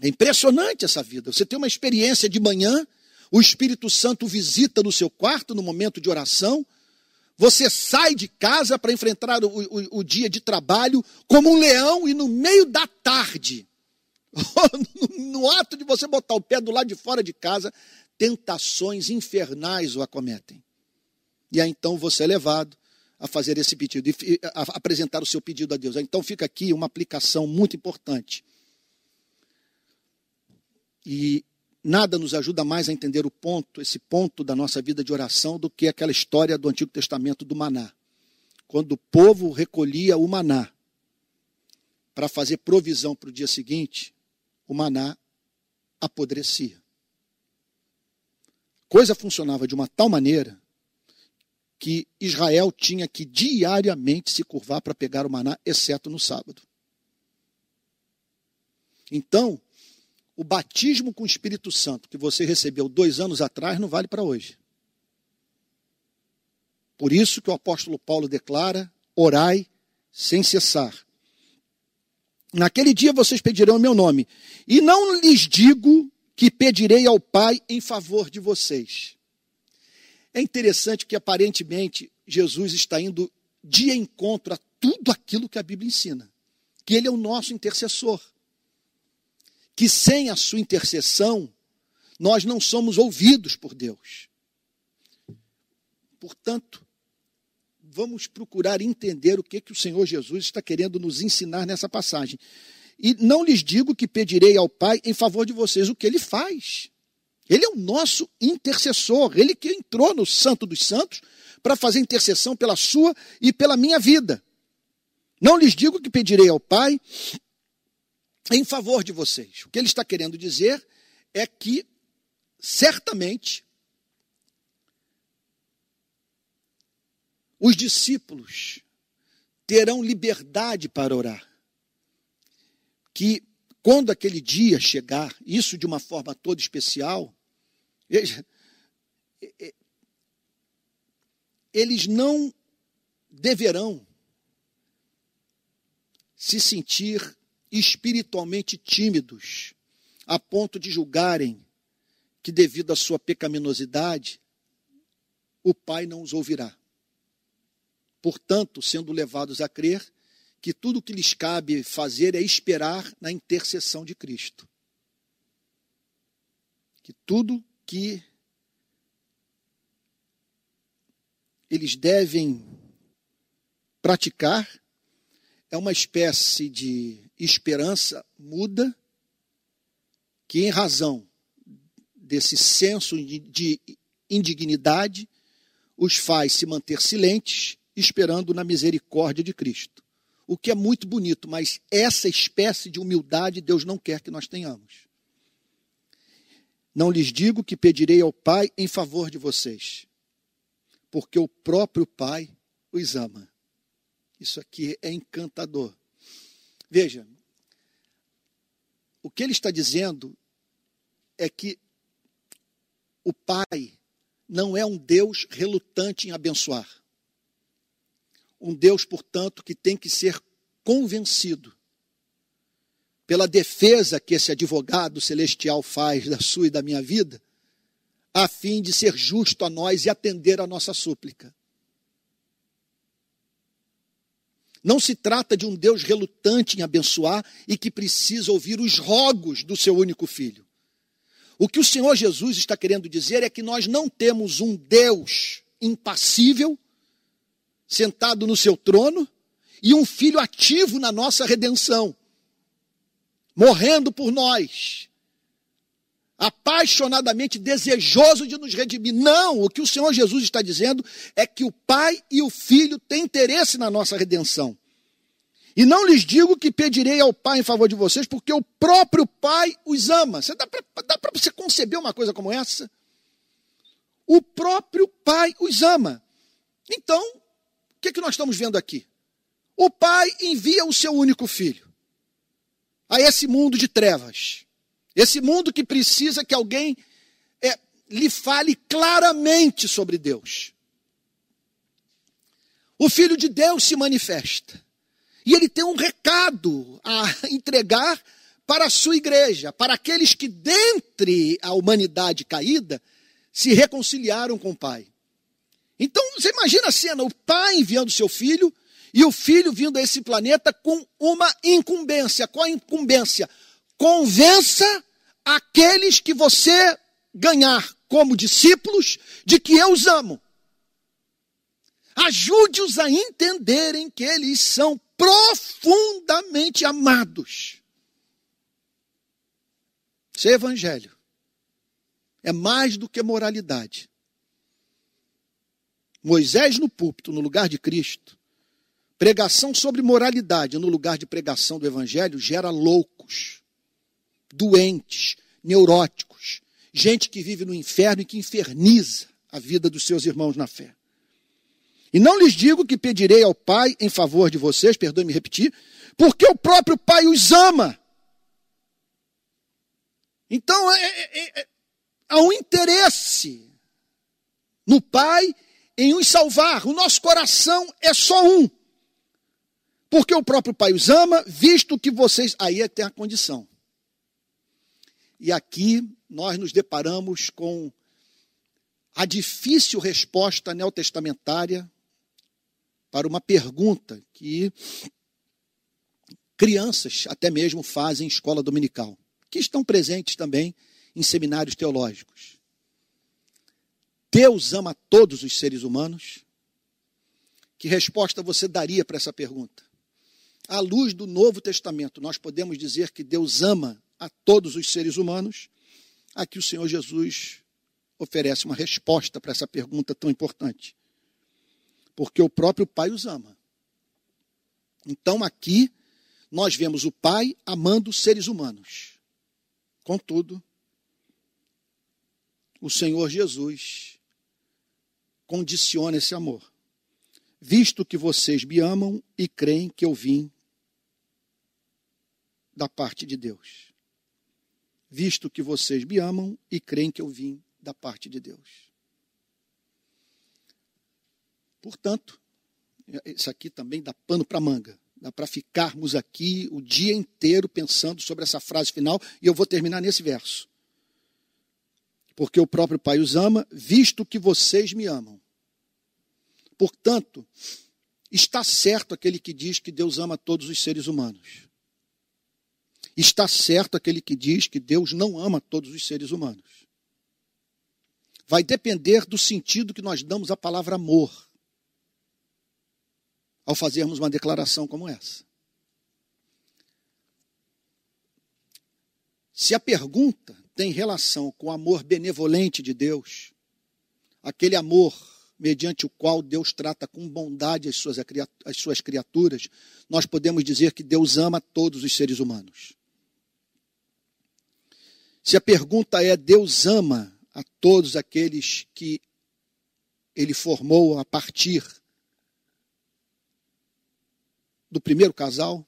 É impressionante essa vida. Você tem uma experiência de manhã, o Espírito Santo visita no seu quarto no momento de oração, Você sai de casa para enfrentar o, o, o, dia de trabalho como um leão e no meio da tarde, no ato de você botar o pé do lado de fora de casa, tentações infernais o acometem. E aí então você é levado a fazer esse pedido, a apresentar o seu pedido a Deus. Então fica aqui uma aplicação muito importante. E nada nos ajuda mais a entender o ponto, esse ponto da nossa vida de oração, do que aquela história do Antigo Testamento do maná. Quando o povo recolhia o maná para fazer provisão para o dia seguinte, o maná apodrecia. Coisa funcionava de uma tal maneira que Israel tinha que diariamente se curvar para pegar o maná, exceto no sábado. Então, o batismo com o Espírito Santo que você recebeu dois anos atrás não vale para hoje. Por isso que o apóstolo Paulo declara: orai sem cessar. Naquele dia vocês pedirão o meu nome, e não lhes digo que pedirei ao Pai em favor de vocês. É interessante que aparentemente Jesus está indo de encontro a tudo aquilo que a Bíblia ensina. Que ele é o nosso intercessor. Que sem a sua intercessão, nós não somos ouvidos por Deus. Portanto, vamos procurar entender o que, que o Senhor Jesus está querendo nos ensinar nessa passagem. E não lhes digo que pedirei ao Pai em favor de vocês o que ele faz. Ele é o nosso intercessor, ele que entrou no Santo dos Santos para fazer intercessão pela sua e pela minha vida. Não lhes digo que pedirei ao Pai em favor de vocês. O que ele está querendo dizer é que, certamente, os discípulos terão liberdade para orar. Que quando aquele dia chegar, isso de uma forma toda especial, Veja, eles não deverão se sentir espiritualmente tímidos, a ponto de julgarem que, devido à sua pecaminosidade, o Pai não os ouvirá. Portanto, sendo levados a crer que tudo o que lhes cabe fazer é esperar na intercessão de Cristo. Que tudo que eles devem praticar é uma espécie de esperança muda que, em razão desse senso de indignidade, os faz se manter silentes, esperando na misericórdia de Cristo. O que é muito bonito, mas essa espécie de humildade Deus não quer que nós tenhamos. Não lhes digo que pedirei ao Pai em favor de vocês, porque o próprio Pai os ama. Isso aqui é encantador. Veja, o que ele está dizendo é que o Pai não é um Deus relutante em abençoar. Um Deus, portanto, que tem que ser convencido pela defesa que esse advogado celestial faz da sua e da minha vida, a fim de ser justo a nós e atender a nossa súplica. Não se trata de um Deus relutante em abençoar e que precisa ouvir os rogos do seu único filho. O que o Senhor Jesus está querendo dizer é que nós não temos um Deus impassível, sentado no seu trono, e um filho ativo na nossa redenção morrendo por nós, apaixonadamente desejoso de nos redimir. Não, o que o Senhor Jesus está dizendo é que o Pai e o Filho têm interesse na nossa redenção. E não lhes digo que pedirei ao Pai em favor de vocês, porque o próprio Pai os ama. Você dá para você conceber uma coisa como essa? O próprio Pai os ama. Então, o que, que nós estamos vendo aqui? O Pai envia o seu único filho a esse mundo de trevas. Esse mundo que precisa que alguém é, lhe fale claramente sobre Deus. O Filho de Deus se manifesta. E ele tem um recado a entregar para a sua igreja, para aqueles que, dentre a humanidade caída, se reconciliaram com o Pai. Então, você imagina a cena: o pai enviando seu filho e o filho vindo a esse planeta com uma incumbência. Qual a incumbência? Convença aqueles que você ganhar como discípulos de que eu os amo. Ajude-os a entenderem que eles são profundamente amados. Ser evangelho é mais do que moralidade. Moisés no púlpito, no lugar de Cristo, pregação sobre moralidade no lugar de pregação do evangelho gera loucos, doentes, neuróticos, gente que vive no inferno e que inferniza a vida dos seus irmãos na fé. E não lhes digo que pedirei ao Pai em favor de vocês, perdoe-me repetir, porque o próprio Pai os ama. Então, é, é, é, é, há um interesse no Pai em os salvar. O nosso coração é só um. Porque o próprio Pai os ama, visto que vocês. Aí é tem a condição. E aqui nós nos deparamos com a difícil resposta neotestamentária para uma pergunta que crianças até mesmo fazem em escola dominical, que estão presentes também em seminários teológicos. Deus ama todos os seres humanos? Que resposta você daria para essa pergunta? À luz do Novo Testamento, nós podemos dizer que Deus ama a todos os seres humanos? Aqui o Senhor Jesus oferece uma resposta para essa pergunta tão importante porque o próprio Pai os ama. Então aqui nós vemos o Pai amando os seres humanos. Contudo, o Senhor Jesus condiciona esse amor. Visto que vocês me amam e creem que eu vim da parte de Deus. Visto que vocês me amam e creem que eu vim da parte de Deus. Portanto, isso aqui também dá pano para manga. Dá para ficarmos aqui o dia inteiro pensando sobre essa frase final, e eu vou terminar nesse verso. Porque o próprio Pai os ama, visto que vocês me amam. Portanto, está certo aquele que diz que Deus ama todos os seres humanos. Está certo aquele que diz que Deus não ama todos os seres humanos. Vai depender do sentido que nós damos à palavra amor ao fazermos uma declaração como essa. Se a pergunta tem relação com o amor benevolente de Deus, aquele amor mediante o qual Deus trata com bondade as suas, as suas criaturas, nós podemos dizer que Deus ama todos os seres humanos. Se a pergunta é: Deus ama a todos aqueles que Ele formou a partir do primeiro casal,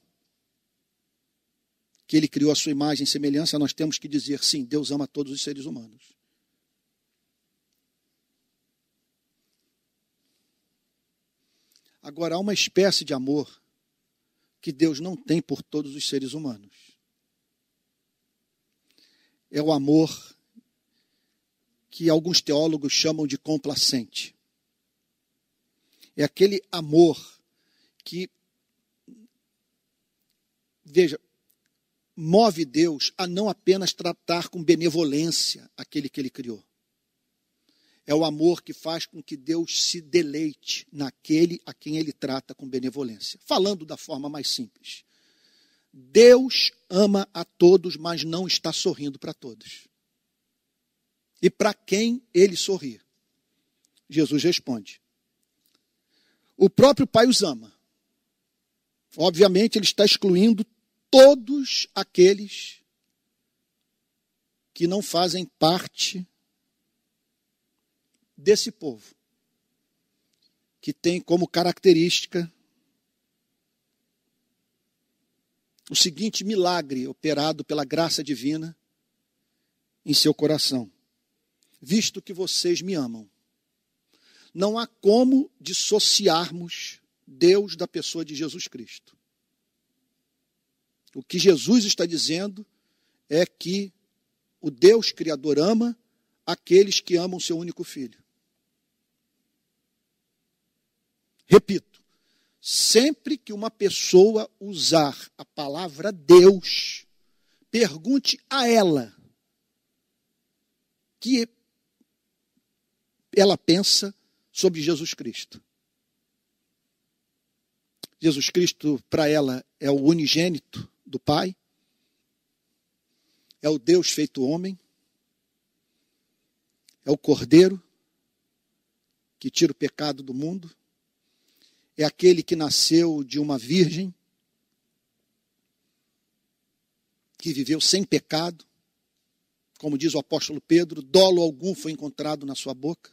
que ele criou a sua imagem e semelhança, nós temos que dizer sim, Deus ama todos os seres humanos. Agora, há uma espécie de amor que Deus não tem por todos os seres humanos. É o amor que alguns teólogos chamam de complacente. É aquele amor que veja, move Deus a não apenas tratar com benevolência aquele que ele criou. É o amor que faz com que Deus se deleite naquele a quem ele trata com benevolência. Falando da forma mais simples. Deus ama a todos, mas não está sorrindo para todos. E para quem ele sorri? Jesus responde: O próprio Pai os ama. Obviamente, ele está excluindo todos aqueles que não fazem parte desse povo, que tem como característica o seguinte milagre operado pela graça divina em seu coração. Visto que vocês me amam, não há como dissociarmos Deus da pessoa de Jesus Cristo. O que Jesus está dizendo é que o Deus Criador ama aqueles que amam seu único filho. Repito, sempre que uma pessoa usar a palavra Deus, pergunte a ela que ela pensa sobre Jesus Cristo. Jesus Cristo, para ela, é o unigênito do Pai, é o Deus feito homem, é o Cordeiro que tira o pecado do mundo, é aquele que nasceu de uma virgem, que viveu sem pecado, como diz o apóstolo Pedro, dolo algum foi encontrado na sua boca.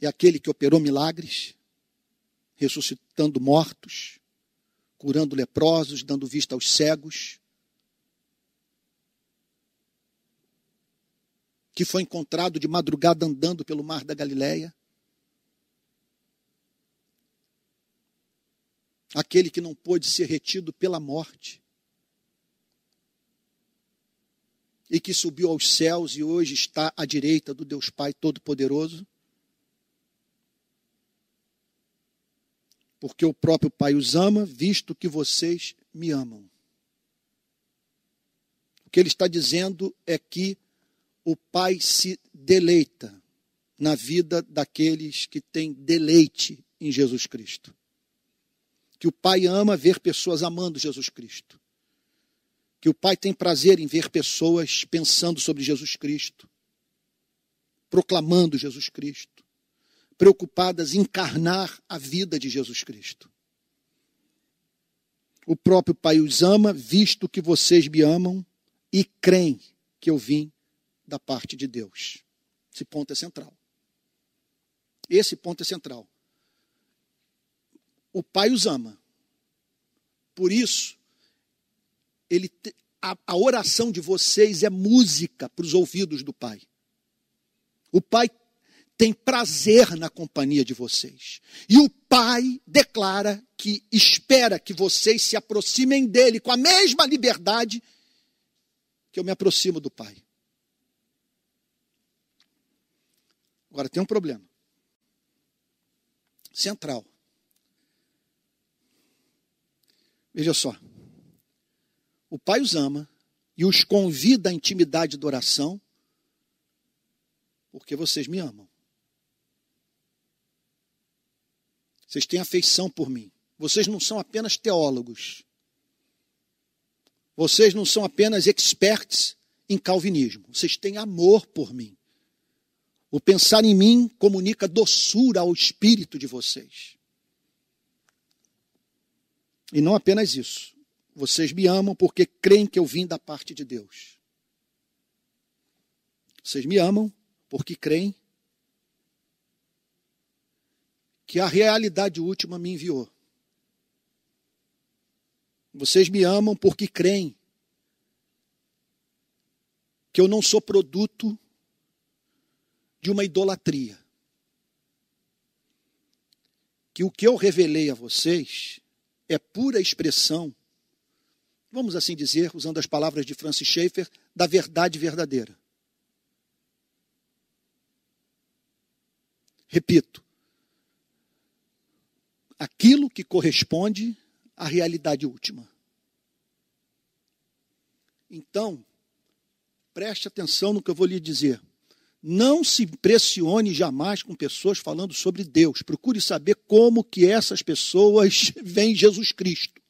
É aquele que operou milagres, ressuscitando mortos, curando leprosos, dando vista aos cegos. Que foi encontrado de madrugada andando pelo mar da Galileia. Aquele que não pôde ser retido pela morte. E que subiu aos céus e hoje está à direita do Deus Pai Todo-Poderoso. porque o próprio Pai os ama, visto que vocês me amam. O que ele está dizendo é que o Pai se deleita na vida daqueles que têm deleite em Jesus Cristo. Que o Pai ama ver pessoas amando Jesus Cristo. Que o Pai tem prazer em ver pessoas pensando sobre Jesus Cristo, proclamando Jesus Cristo preocupadas em encarnar a vida de Jesus Cristo. O próprio Pai os ama, visto que vocês me amam e creem que eu vim da parte de Deus. Esse ponto é central. Esse ponto é central. O Pai os ama. Por isso, ele, a, a oração de vocês é música para os ouvidos do Pai. O Pai tem prazer na companhia de vocês. E o Pai declara que espera que vocês se aproximem dele com a mesma liberdade que eu me aproximo do Pai. Agora tem um problema. Central. Veja só. O Pai os ama e os convida à intimidade de oração porque vocês me amam. Vocês têm afeição por mim. Vocês não são apenas teólogos. Vocês não são apenas experts em calvinismo. Vocês têm amor por mim. O pensar em mim comunica doçura ao espírito de vocês. E não apenas isso. Vocês me amam porque creem que eu vim da parte de Deus. Vocês me amam porque creem que a realidade última me enviou. Vocês me amam porque creem que eu não sou produto de uma idolatria. Que o que eu revelei a vocês é pura expressão, vamos assim dizer, usando as palavras de Francis Schaeffer, da verdade verdadeira. Repito, aquilo que corresponde à realidade última. Então, preste atenção no que eu vou lhe dizer. Não se impressione jamais com pessoas falando sobre Deus. Procure saber como que essas pessoas veem Jesus Cristo.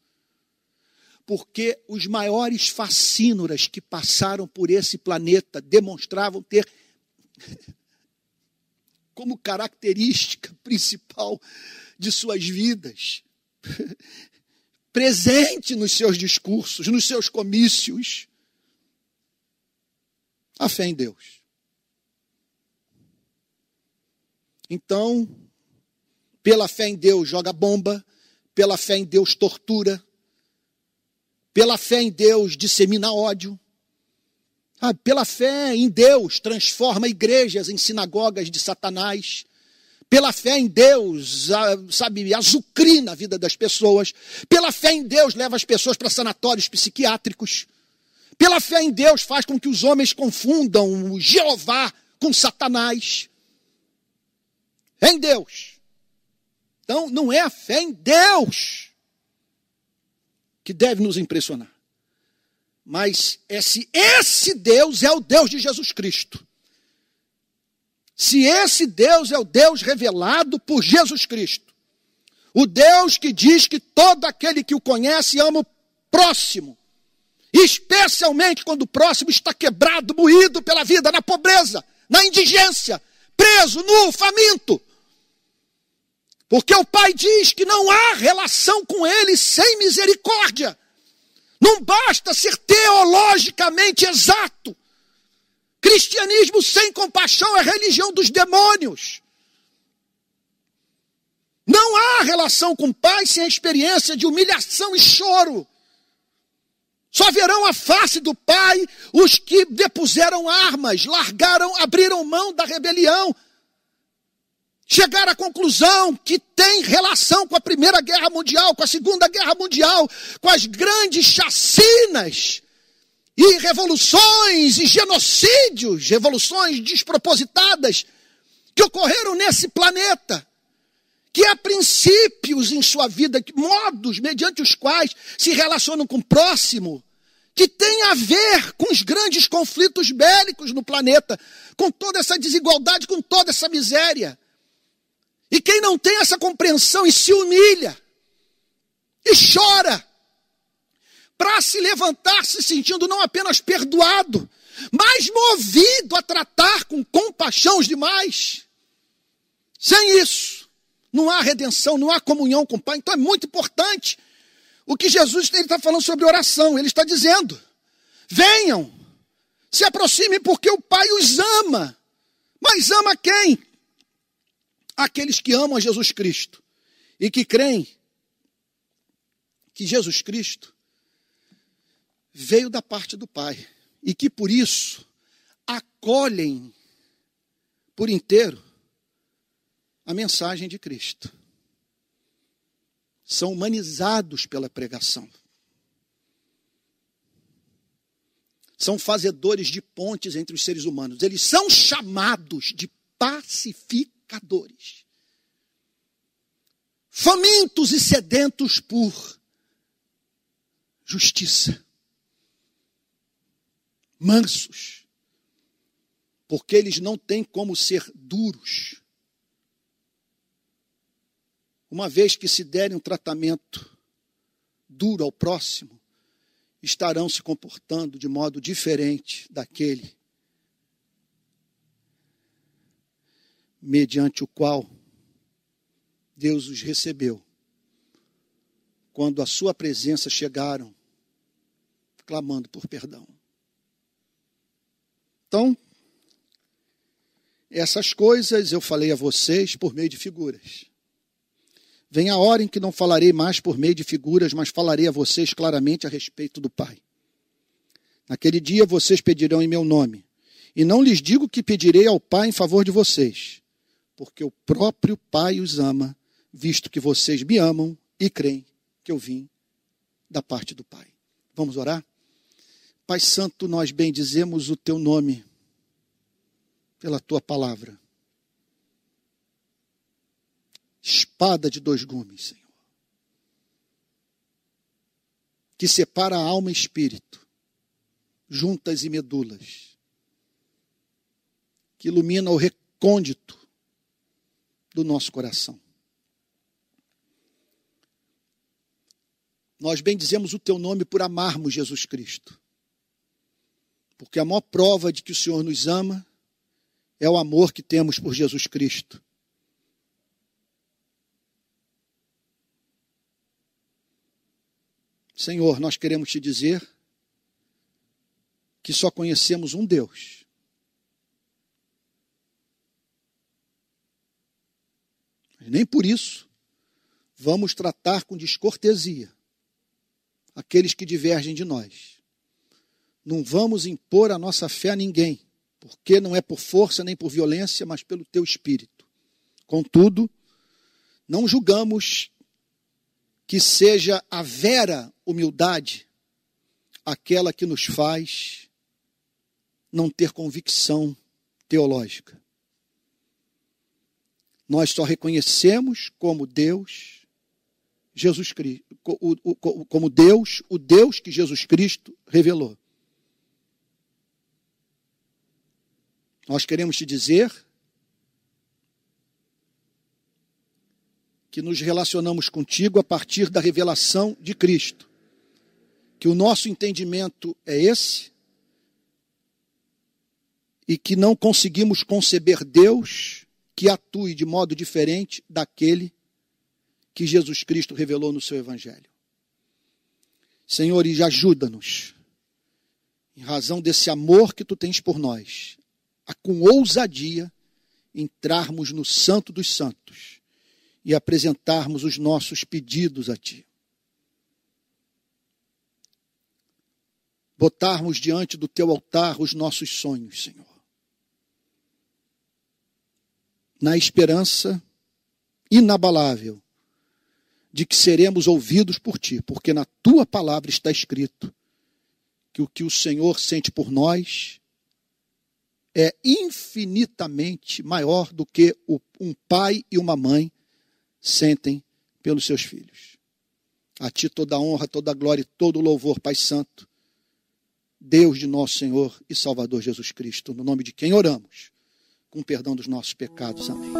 Porque os maiores fascínoras que passaram por esse planeta demonstravam ter como característica principal de suas vidas, presente nos seus discursos, nos seus comícios, a fé em Deus. Então, pela fé em Deus, joga bomba, pela fé em Deus, tortura, pela fé em Deus, dissemina ódio, ah, pela fé em Deus, transforma igrejas em sinagogas de Satanás, pela fé em Deus, sabe, azucrina a vida das pessoas. Pela fé em Deus, leva as pessoas para sanatórios psiquiátricos. Pela fé em Deus, faz com que os homens confundam o Jeová com Satanás. Em Deus. Então, não é a fé em Deus que deve nos impressionar. Mas esse, esse Deus é o Deus de Jesus Cristo. Se esse Deus é o Deus revelado por Jesus Cristo, o Deus que diz que todo aquele que o conhece ama o próximo, especialmente quando o próximo está quebrado, moído pela vida, na pobreza, na indigência, preso, nu, faminto. Porque o pai diz que não há relação com ele sem misericórdia. Não basta ser teologicamente exato. Cristianismo sem compaixão é religião dos demônios. Não há relação com o pai sem a experiência de humilhação e choro. Só verão a face do Pai os que depuseram armas, largaram, abriram mão da rebelião, chegaram à conclusão que tem relação com a Primeira Guerra Mundial, com a Segunda Guerra Mundial, com as grandes chacinas e revoluções e genocídios, revoluções despropositadas que ocorreram nesse planeta que há princípios em sua vida, modos mediante os quais se relacionam com o próximo, que tem a ver com os grandes conflitos bélicos no planeta, com toda essa desigualdade, com toda essa miséria. E quem não tem essa compreensão e se humilha, e chora, para se levantar se sentindo não apenas perdoado, mas movido a tratar com compaixão os demais. Sem isso, não há redenção, não há comunhão com o Pai. Então é muito importante. O que Jesus está falando sobre oração, ele está dizendo: venham, se aproximem, porque o Pai os ama. Mas ama quem? Aqueles que amam a Jesus Cristo e que creem que Jesus Cristo veio da parte do Pai e que por isso acolhem por inteiro a mensagem de Cristo. São humanizados pela pregação. São fazedores de pontes entre os seres humanos. Eles são chamados de pacificadores. Famintos e sedentos por justiça. Mansos. Porque eles não têm como ser duros uma vez que se derem um tratamento duro ao próximo, estarão se comportando de modo diferente daquele mediante o qual Deus os recebeu. Quando a sua presença chegaram, clamando por perdão. Então, essas coisas eu falei a vocês por meio de figuras. Vem a hora em que não falarei mais por meio de figuras, mas falarei a vocês claramente a respeito do Pai. Naquele dia vocês pedirão em meu nome. E não lhes digo que pedirei ao Pai em favor de vocês, porque o próprio Pai os ama, visto que vocês me amam e creem que eu vim da parte do Pai. Vamos orar? Pai Santo, nós bendizemos o teu nome pela tua palavra espada de dois gumes, Senhor, que separa alma e espírito, juntas e medulas, que ilumina o recôndito do nosso coração. Nós bendizemos o teu nome por amarmos Jesus Cristo. Porque a maior prova de que o Senhor nos ama é o amor que temos por Jesus Cristo. Senhor, nós queremos te dizer que só conhecemos um Deus. Nem por isso vamos tratar com descortesia aqueles que divergem de nós. Não vamos impor a nossa fé a ninguém, porque não é por força nem por violência, mas pelo teu espírito. Contudo, não julgamos que seja a vera humildade aquela que nos faz não ter convicção teológica. Nós só reconhecemos como Deus, Jesus Cristo, como Deus, o Deus que Jesus Cristo revelou. Nós queremos te dizer que nos relacionamos contigo a partir da revelação de Cristo. Que o nosso entendimento é esse e que não conseguimos conceber Deus que atue de modo diferente daquele que Jesus Cristo revelou no seu Evangelho. Senhor, e ajuda-nos, em razão desse amor que tu tens por nós, a com ousadia entrarmos no Santo dos Santos e apresentarmos os nossos pedidos a Ti. Botarmos diante do Teu altar os nossos sonhos, Senhor. Na esperança inabalável de que seremos ouvidos por Ti, porque na Tua palavra está escrito que o que o Senhor sente por nós é infinitamente maior do que um pai e uma mãe sentem pelos seus filhos. A ti toda a honra, toda a glória e todo o louvor, Pai Santo, Deus de nosso Senhor e Salvador Jesus Cristo, no nome de quem oramos, com perdão dos nossos pecados. Amém.